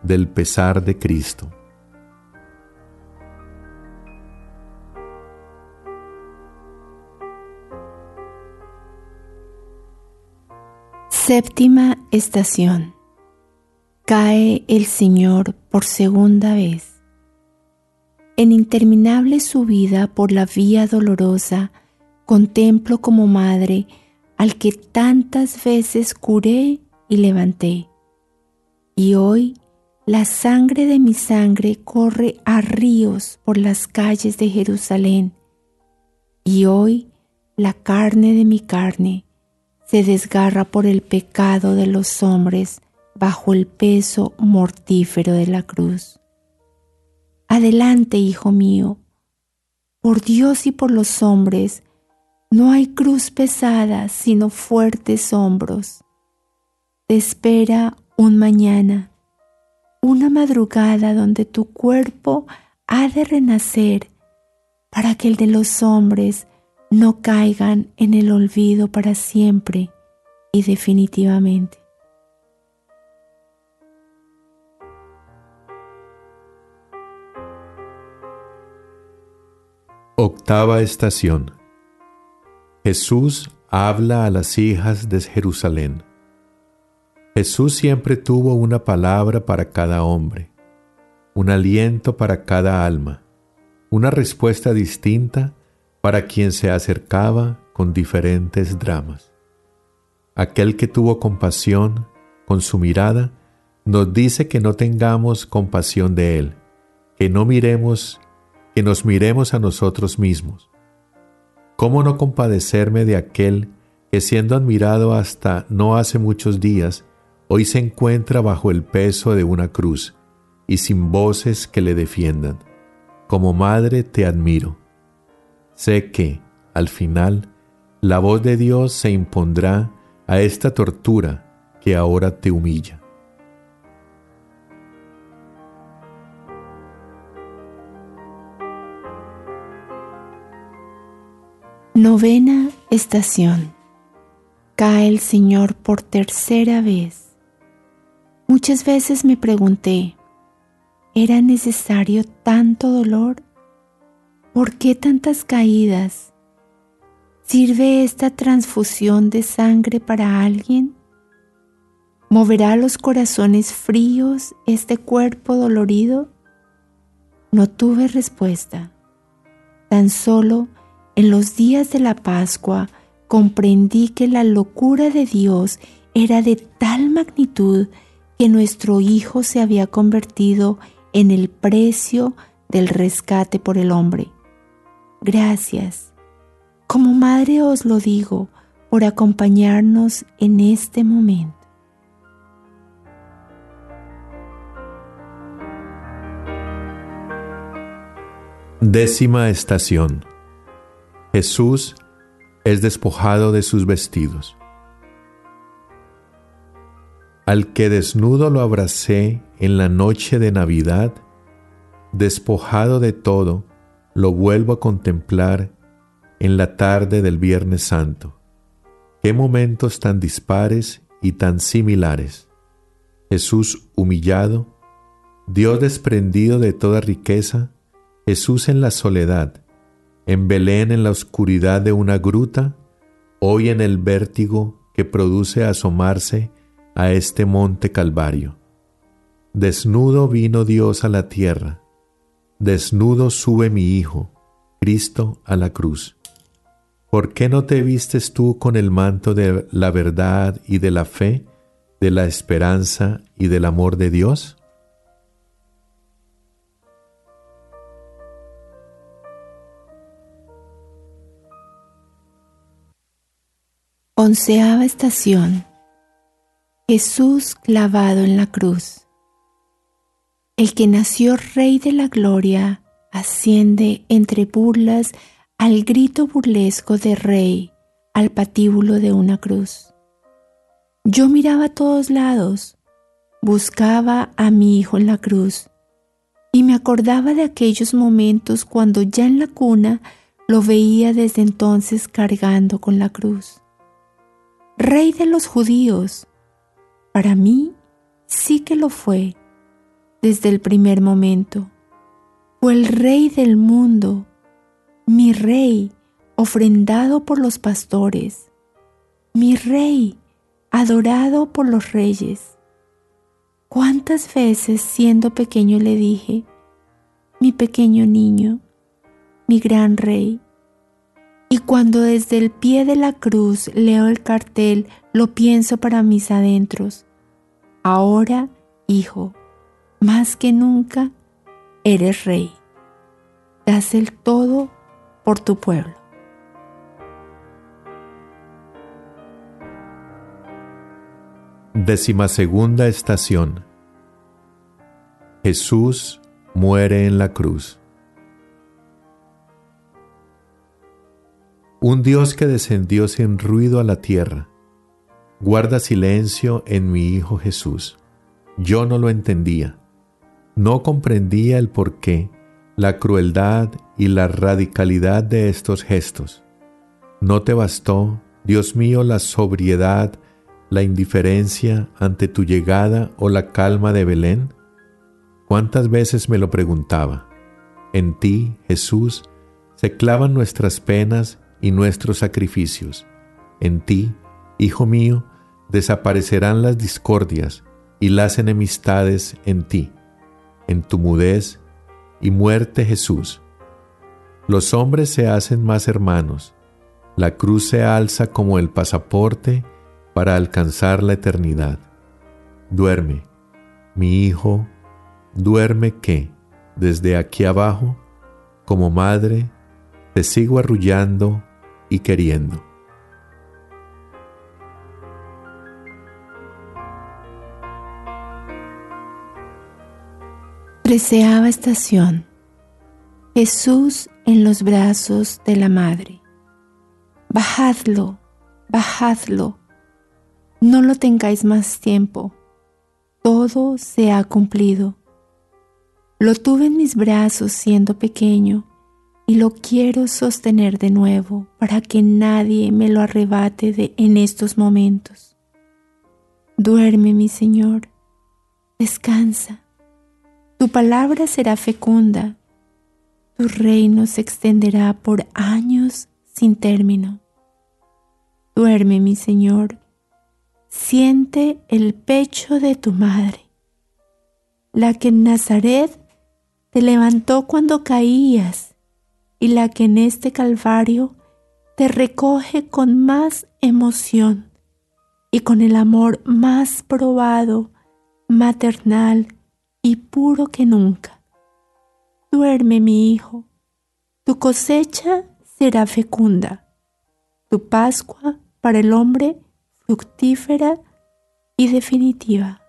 Speaker 1: del pesar de Cristo.
Speaker 2: Séptima estación. Cae el Señor por segunda vez. En interminable subida por la vía dolorosa, contemplo como madre al que tantas veces curé y levanté. Y hoy la sangre de mi sangre corre a ríos por las calles de Jerusalén. Y hoy la carne de mi carne se desgarra por el pecado de los hombres bajo el peso mortífero de la cruz. Adelante, hijo mío, por Dios y por los hombres, no hay cruz pesada sino fuertes hombros. Te espera un mañana, una madrugada donde tu cuerpo ha de renacer para que el de los hombres no caigan en el olvido para siempre y definitivamente.
Speaker 1: Octava estación. Jesús habla a las hijas de Jerusalén. Jesús siempre tuvo una palabra para cada hombre, un aliento para cada alma, una respuesta distinta para quien se acercaba con diferentes dramas. Aquel que tuvo compasión con su mirada nos dice que no tengamos compasión de Él, que no miremos, que nos miremos a nosotros mismos. ¿Cómo no compadecerme de aquel que siendo admirado hasta no hace muchos días, hoy se encuentra bajo el peso de una cruz y sin voces que le defiendan? Como madre te admiro. Sé que, al final, la voz de Dios se impondrá a esta tortura que ahora te humilla.
Speaker 2: Novena estación. Cae el Señor por tercera vez. Muchas veces me pregunté, ¿era necesario tanto dolor? ¿Por qué tantas caídas? ¿Sirve esta transfusión de sangre para alguien? ¿Moverá los corazones fríos este cuerpo dolorido? No tuve respuesta. Tan solo en los días de la Pascua comprendí que la locura de Dios era de tal magnitud que nuestro Hijo se había convertido en el precio del rescate por el hombre. Gracias. Como madre os lo digo por acompañarnos en este momento.
Speaker 1: Décima estación. Jesús es despojado de sus vestidos. Al que desnudo lo abracé en la noche de Navidad, despojado de todo, lo vuelvo a contemplar en la tarde del Viernes Santo. Qué momentos tan dispares y tan similares. Jesús humillado, Dios desprendido de toda riqueza, Jesús en la soledad, en Belén en la oscuridad de una gruta, hoy en el vértigo que produce asomarse a este monte Calvario. Desnudo vino Dios a la tierra, desnudo sube mi Hijo, Cristo, a la cruz. ¿Por qué no te vistes tú con el manto de la verdad y de la fe, de la esperanza y del amor de Dios?
Speaker 2: Onceava estación. Jesús clavado en la cruz. El que nació Rey de la Gloria asciende entre burlas al grito burlesco de Rey al patíbulo de una cruz. Yo miraba a todos lados, buscaba a mi hijo en la cruz y me acordaba de aquellos momentos cuando ya en la cuna lo veía desde entonces cargando con la cruz. Rey de los judíos, para mí sí que lo fue desde el primer momento. Fue el Rey del mundo, mi Rey ofrendado por los pastores, mi Rey adorado por los reyes. ¿Cuántas veces siendo pequeño le dije, mi pequeño niño, mi gran Rey? Y cuando desde el pie de la cruz leo el cartel, lo pienso para mis adentros. Ahora, hijo, más que nunca, eres rey. Das el todo por tu pueblo.
Speaker 1: Décima segunda estación. Jesús muere en la cruz. Un Dios que descendió sin ruido a la tierra, guarda silencio en mi Hijo Jesús. Yo no lo entendía, no comprendía el porqué, la crueldad y la radicalidad de estos gestos. ¿No te bastó, Dios mío, la sobriedad, la indiferencia ante tu llegada o la calma de Belén? ¿Cuántas veces me lo preguntaba? En ti, Jesús, se clavan nuestras penas y nuestros sacrificios. En ti, Hijo mío, desaparecerán las discordias y las enemistades en ti, en tu mudez y muerte Jesús. Los hombres se hacen más hermanos, la cruz se alza como el pasaporte para alcanzar la eternidad. Duerme, mi hijo, duerme que, desde aquí abajo, como madre, te sigo arrullando y queriendo.
Speaker 2: Treceava estación. Jesús en los brazos de la Madre. Bajadlo, bajadlo. No lo tengáis más tiempo. Todo se ha cumplido. Lo tuve en mis brazos siendo pequeño y lo quiero sostener de nuevo para que nadie me lo arrebate en estos momentos. Duerme, mi Señor, descansa. Tu palabra será fecunda, tu reino se extenderá por años sin término. Duerme, mi Señor, siente el pecho de tu madre, la que en Nazaret te levantó cuando caías y la que en este Calvario te recoge con más emoción y con el amor más probado, maternal y puro que nunca. Duerme mi hijo, tu cosecha será fecunda, tu Pascua para el hombre fructífera y definitiva.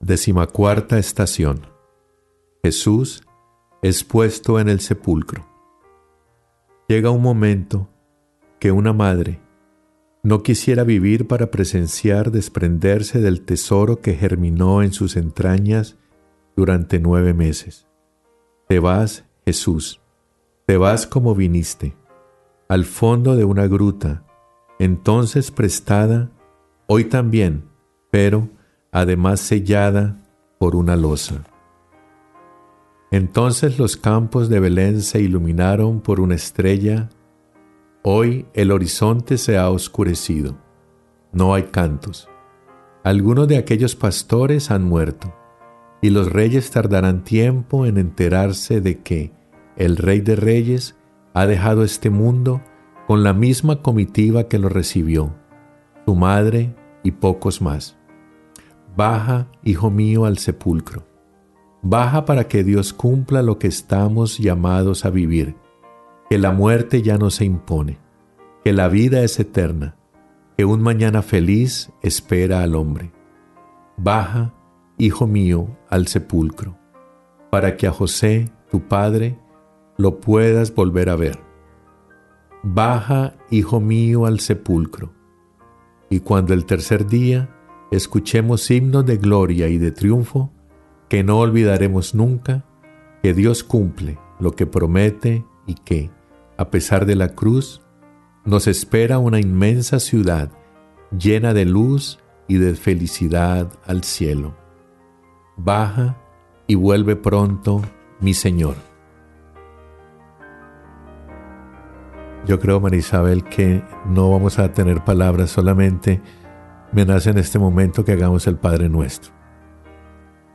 Speaker 1: Decimacuarta estación. Jesús es puesto en el sepulcro. Llega un momento que una madre no quisiera vivir para presenciar desprenderse del tesoro que germinó en sus entrañas durante nueve meses. Te vas, Jesús, te vas como viniste, al fondo de una gruta, entonces prestada, hoy también, pero además sellada por una losa. Entonces los campos de Belén se iluminaron por una estrella. Hoy el horizonte se ha oscurecido. No hay cantos. Algunos de aquellos pastores han muerto. y los reyes tardarán tiempo en enterarse de que el Rey de Reyes ha dejado este mundo con la misma comitiva que lo recibió, su madre y pocos más. Baja, hijo mío, al sepulcro. Baja para que Dios cumpla lo que estamos llamados a vivir, que la muerte ya no se impone, que la vida es eterna, que un mañana feliz espera al hombre. Baja, hijo mío, al sepulcro, para que a José, tu padre, lo puedas volver a ver. Baja, hijo mío, al sepulcro, y cuando el tercer día escuchemos himnos de gloria y de triunfo, que no olvidaremos nunca, que Dios cumple lo que promete y que, a pesar de la cruz, nos espera una inmensa ciudad llena de luz y de felicidad al cielo. Baja y vuelve pronto, mi Señor. Yo creo, María Isabel, que no vamos a tener palabras, solamente me nace en este momento que hagamos el Padre nuestro.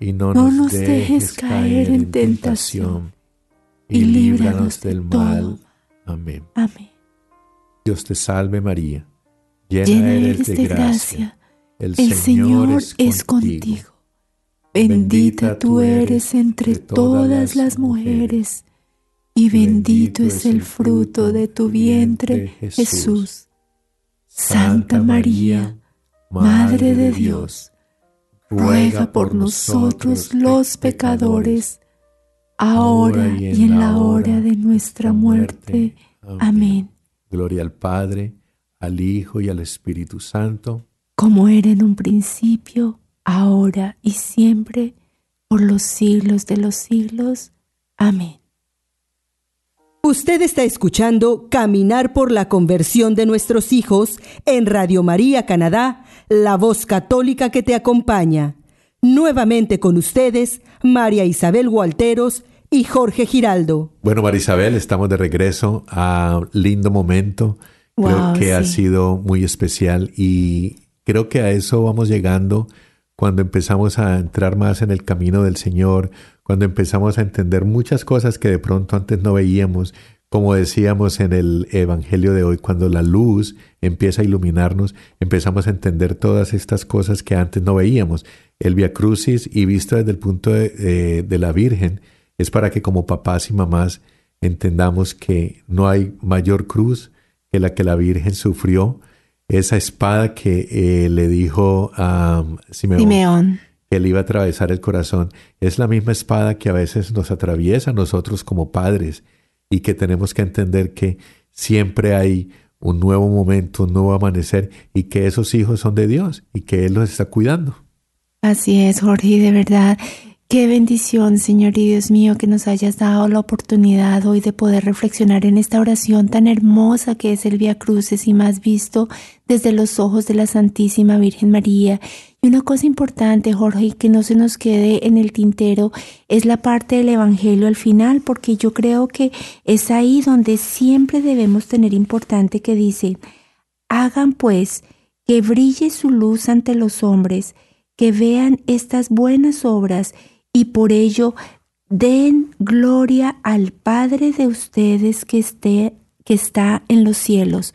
Speaker 1: Y no,
Speaker 2: No nos dejes caer en tentación, y líbranos del mal.
Speaker 1: Amén.
Speaker 2: Amén.
Speaker 1: Dios te salve María, llena,
Speaker 2: Llena
Speaker 1: eres de gracia, el, Señor, es contigo.
Speaker 2: Bendita tú eres entre todas las mujeres, y bendito es el fruto de tu vientre, Jesús. Santa María, Madre de Dios, ruega por nosotros los pecadores, ahora y en la hora de nuestra muerte. Amén.
Speaker 1: Gloria al Padre, al Hijo y al Espíritu Santo.
Speaker 2: Como era en un principio, ahora y siempre, por los siglos de los siglos. Amén.
Speaker 4: Usted está escuchando Caminar por la conversión de nuestros hijos en Radio María Canadá, la voz católica que te acompaña. Nuevamente con ustedes, María Isabel Gualteros y Jorge Giraldo.
Speaker 1: Bueno, María Isabel, estamos de regreso a lindo momento. creo
Speaker 2: Wow,
Speaker 1: que ha sido muy especial y creo que a eso vamos llegando cuando empezamos a entrar más en el camino del Señor, cuando empezamos a entender muchas cosas que de pronto antes no veíamos, como decíamos en el Evangelio de hoy, cuando la luz empieza a iluminarnos, empezamos a entender todas estas cosas que antes no veíamos. El Via Crucis y visto desde el punto de, eh, de la Virgen es para que como papás y mamás entendamos que no hay mayor cruz que la que la Virgen sufrió, esa espada que eh, le dijo a Simeón,
Speaker 2: Simeón.
Speaker 1: que le iba a atravesar el corazón, es la misma espada que a veces nos atraviesa a nosotros como padres y que tenemos que entender que siempre hay un nuevo momento, un nuevo amanecer y que esos hijos son de Dios y que Él los está cuidando.
Speaker 2: Así es, Jorge, de verdad, qué bendición, Señor y Dios mío, que nos hayas dado la oportunidad hoy de poder reflexionar en esta oración tan hermosa que es el Via Cruces y más visto desde los ojos de la Santísima Virgen María. Y una cosa importante, Jorge, que no se nos quede en el tintero, es la parte del Evangelio al final, porque yo creo que es ahí donde siempre debemos tener importante que dice, hagan pues que brille su luz ante los hombres, que vean estas buenas obras y por ello den gloria al Padre de ustedes que, esté, que está en los cielos.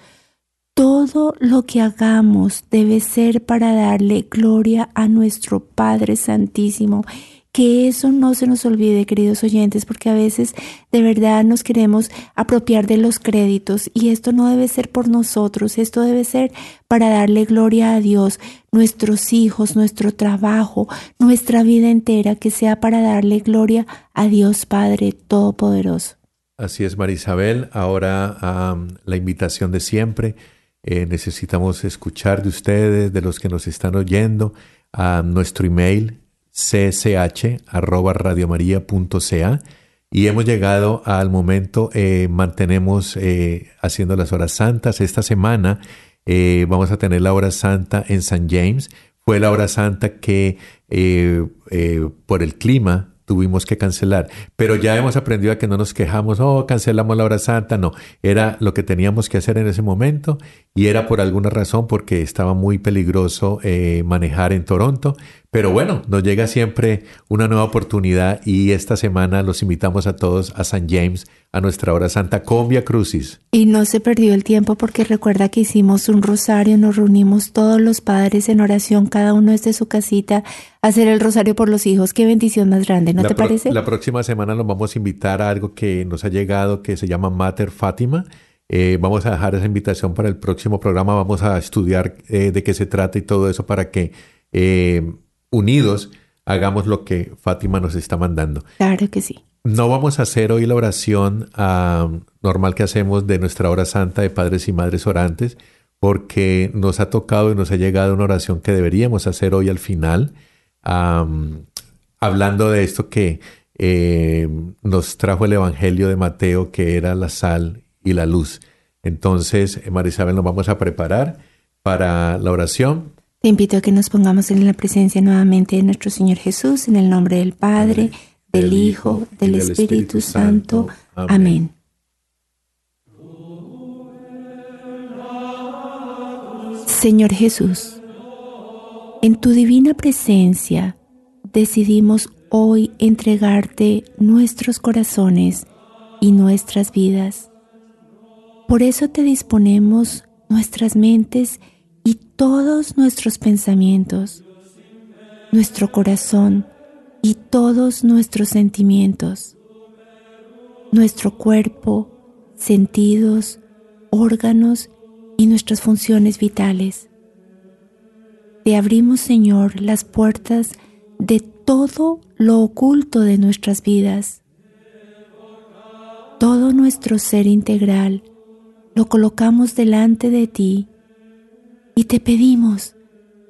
Speaker 2: Todo lo que hagamos debe ser para darle gloria a nuestro Padre Santísimo. Que eso no se nos olvide, queridos oyentes, porque a veces de verdad nos queremos apropiar de los créditos y esto no debe ser por nosotros, esto debe ser para darle gloria a Dios, nuestros hijos, nuestro trabajo, nuestra vida entera, que sea para darle gloria a Dios Padre Todopoderoso.
Speaker 1: Así es, María Isabel. Ahora la invitación de siempre. Eh, necesitamos escuchar de ustedes, de los que nos están oyendo, a nuestro email cch@radiomaria.ca y hemos llegado al momento, eh, mantenemos eh, haciendo las horas santas. Esta semana vamos a tener la hora santa en San James. Fue la hora santa que por el clima tuvimos que cancelar. Pero ya hemos aprendido a que no nos quejamos, oh, cancelamos la hora santa. No, era lo que teníamos que hacer en ese momento y era por alguna razón porque estaba muy peligroso eh, manejar en Toronto. Pero bueno, nos llega siempre una nueva oportunidad y esta semana los invitamos a todos a San James, a nuestra hora santa con Via Crucis.
Speaker 2: Y no se perdió el tiempo porque recuerda que hicimos un rosario, nos reunimos todos los padres en oración, cada uno desde su casita, a hacer el rosario por los hijos. Qué bendición más grande, ¿no
Speaker 1: la
Speaker 2: te parece?
Speaker 1: La próxima semana nos vamos a invitar a algo que nos ha llegado que se llama Mater Fátima. Eh, vamos a dejar esa invitación para el próximo programa. Vamos a estudiar eh, de qué se trata y todo eso para que eh, unidos hagamos lo que Fátima nos está mandando.
Speaker 2: Claro que sí.
Speaker 1: No vamos a hacer hoy la oración ah, normal que hacemos de nuestra hora santa de padres y madres orantes, porque nos ha tocado y nos ha llegado una oración que deberíamos hacer hoy al final, hablando de esto que eh, nos trajo el Evangelio de Mateo, que era la sal y la luz. Entonces, eh, María Isabel, nos vamos a preparar para la oración.
Speaker 2: Te invito a que nos pongamos en la presencia nuevamente de nuestro Señor Jesús, en el nombre del Padre, del Hijo, del Espíritu Santo. Amén. Señor Jesús, en tu divina presencia decidimos hoy entregarte nuestros corazones y nuestras vidas. Por eso te disponemos nuestras mentes y todos nuestros pensamientos, nuestro corazón y todos nuestros sentimientos, nuestro cuerpo, sentidos, órganos y nuestras funciones vitales. Te abrimos, Señor, las puertas de todo lo oculto de nuestras vidas. Todo nuestro ser integral lo colocamos delante de ti y te pedimos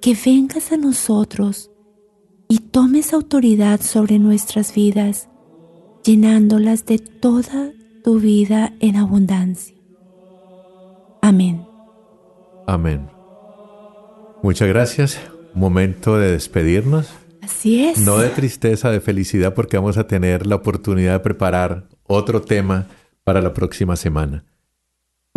Speaker 2: que vengas a nosotros y tomes autoridad sobre nuestras vidas, llenándolas de toda tu vida en abundancia. Amén.
Speaker 1: Amén. Muchas gracias. Momento de despedirnos.
Speaker 2: Así es.
Speaker 1: No de tristeza, de felicidad, porque vamos a tener la oportunidad de preparar otro tema para la próxima semana.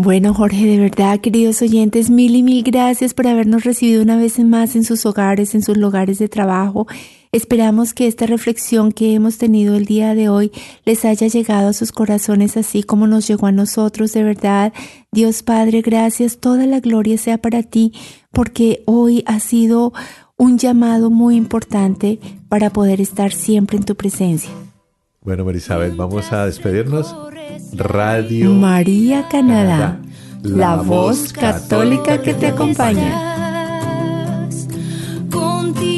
Speaker 2: Bueno, Jorge, de verdad, queridos oyentes, mil y mil gracias por habernos recibido una vez más en sus hogares, en sus lugares de trabajo. Esperamos que esta reflexión que hemos tenido el día de hoy les haya llegado a sus corazones así como nos llegó a nosotros. De verdad, Dios Padre, gracias. Toda la gloria sea para ti porque hoy ha sido un llamado muy importante para poder estar siempre en tu presencia.
Speaker 1: Bueno, Marisabel, vamos a despedirnos. Radio
Speaker 2: María Canadá, la voz católica que te acompaña.
Speaker 5: Contigo